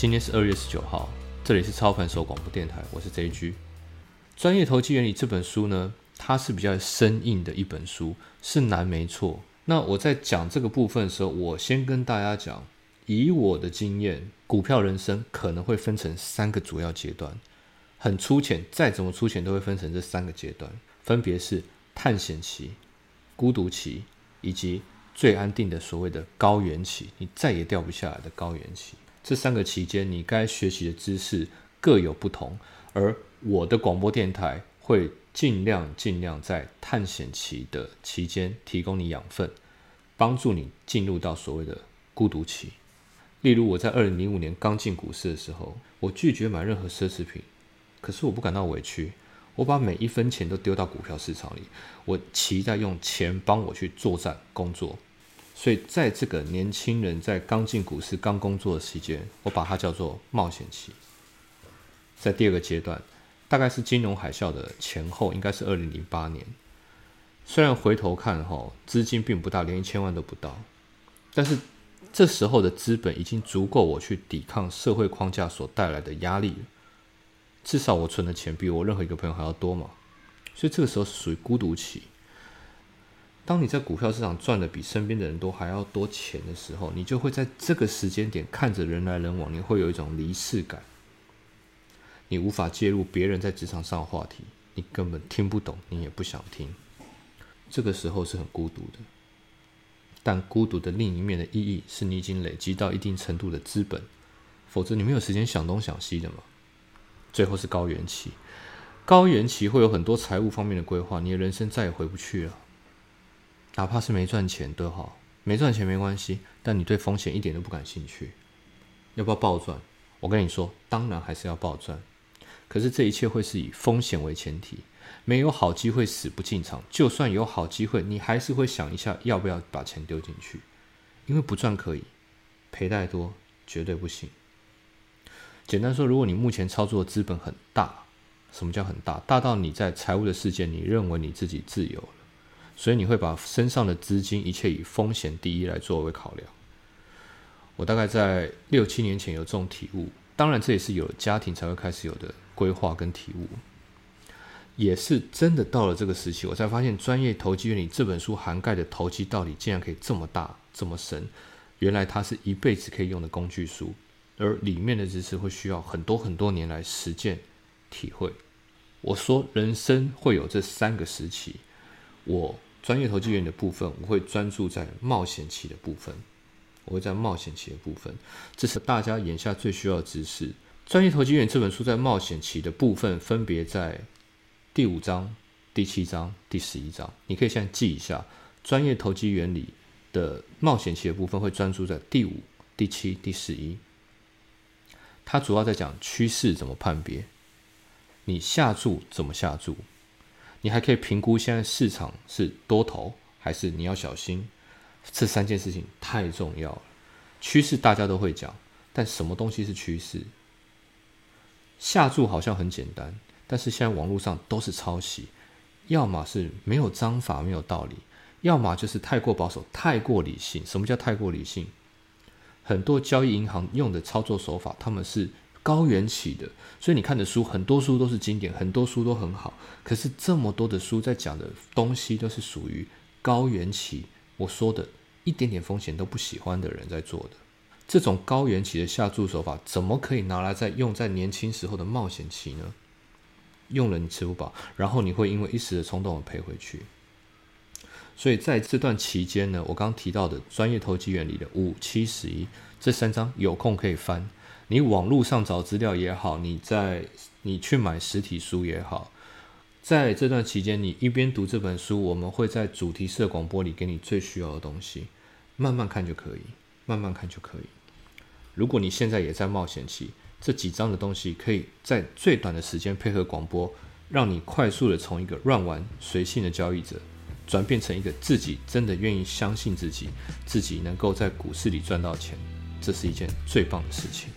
今天是二月十九号，这里是超凡手广播电台，我是 JG。专业投机原理这本书呢，它是比较生硬的一本书，是难没错。那我在讲这个部分的时候，我先跟大家讲，以我的经验，股票人生可能会分成三个主要阶段，很粗浅，再怎么粗浅都会分成这三个阶段，分别是探险期、孤独期以及最安定的所谓的高原期，你再也掉不下来的高原期。这三个期间，你该学习的知识各有不同，而我的广播电台会尽量尽量在探险期的期间提供你养分，帮助你进入到所谓的孤独期。例如，我在二零零五年刚进股市的时候，我拒绝买任何奢侈品，可是我不感到委屈，我把每一分钱都丢到股票市场里，我期待用钱帮我去作战工作。所以，在这个年轻人在刚进股市、刚工作的期间，我把它叫做冒险期。在第二个阶段，大概是金融海啸的前后，应该是二零零八年。虽然回头看，哈，资金并不大，连一千万都不到，但是这时候的资本已经足够我去抵抗社会框架所带来的压力了。至少我存的钱比我任何一个朋友还要多嘛。所以这个时候属于孤独期。当你在股票市场赚的比身边的人都还要多钱的时候，你就会在这个时间点看着人来人往，你会有一种离世感。你无法介入别人在职场上的话题，你根本听不懂，你也不想听。这个时候是很孤独的。但孤独的另一面的意义是你已经累积到一定程度的资本，否则你没有时间想东想西的嘛。最后是高原期，高原期会有很多财务方面的规划，你的人生再也回不去了。哪怕是没赚钱都好，没赚钱没关系，但你对风险一点都不感兴趣，要不要暴赚？我跟你说，当然还是要暴赚。可是这一切会是以风险为前提，没有好机会死不进场，就算有好机会，你还是会想一下要不要把钱丢进去，因为不赚可以，赔太多绝对不行。简单说，如果你目前操作的资本很大，什么叫很大？大到你在财务的世界，你认为你自己自由了。所以你会把身上的资金一切以风险第一来作为考量。我大概在六七年前有这种体悟，当然这也是有了家庭才会开始有的规划跟体悟，也是真的到了这个时期，我才发现《专业投机原理》这本书涵盖的投机道理竟然可以这么大这么深，原来它是一辈子可以用的工具书，而里面的知识会需要很多很多年来实践体会。我说人生会有这三个时期，我。专业投机员的部分，我会专注在冒险期的部分。我会在冒险期的部分，这是大家眼下最需要的知识。专业投机员这本书在冒险期的部分，分别在第五章、第七章、第十一章。你可以现在记一下，专业投机原理的冒险期的部分会专注在第五、第七、第十一。它主要在讲趋势怎么判别，你下注怎么下注。你还可以评估现在市场是多头还是你要小心，这三件事情太重要了。趋势大家都会讲，但什么东西是趋势？下注好像很简单，但是现在网络上都是抄袭，要么是没有章法、没有道理，要么就是太过保守、太过理性。什么叫太过理性？很多交易银行用的操作手法，他们是。高原起的，所以你看的书很多书都是经典，很多书都很好。可是这么多的书在讲的东西都是属于高原期，我说的一点点风险都不喜欢的人在做的。这种高原期的下注手法，怎么可以拿来在用在年轻时候的冒险期呢？用了你吃不饱，然后你会因为一时的冲动而赔回去。所以在这段期间呢，我刚提到的专业投机原理的五七十一这三章，有空可以翻。你网络上找资料也好，你在你去买实体书也好，在这段期间，你一边读这本书，我们会在主题式广播里给你最需要的东西，慢慢看就可以，慢慢看就可以。如果你现在也在冒险期，这几章的东西可以在最短的时间配合广播，让你快速的从一个乱玩随性的交易者，转变成一个自己真的愿意相信自己，自己能够在股市里赚到钱，这是一件最棒的事情。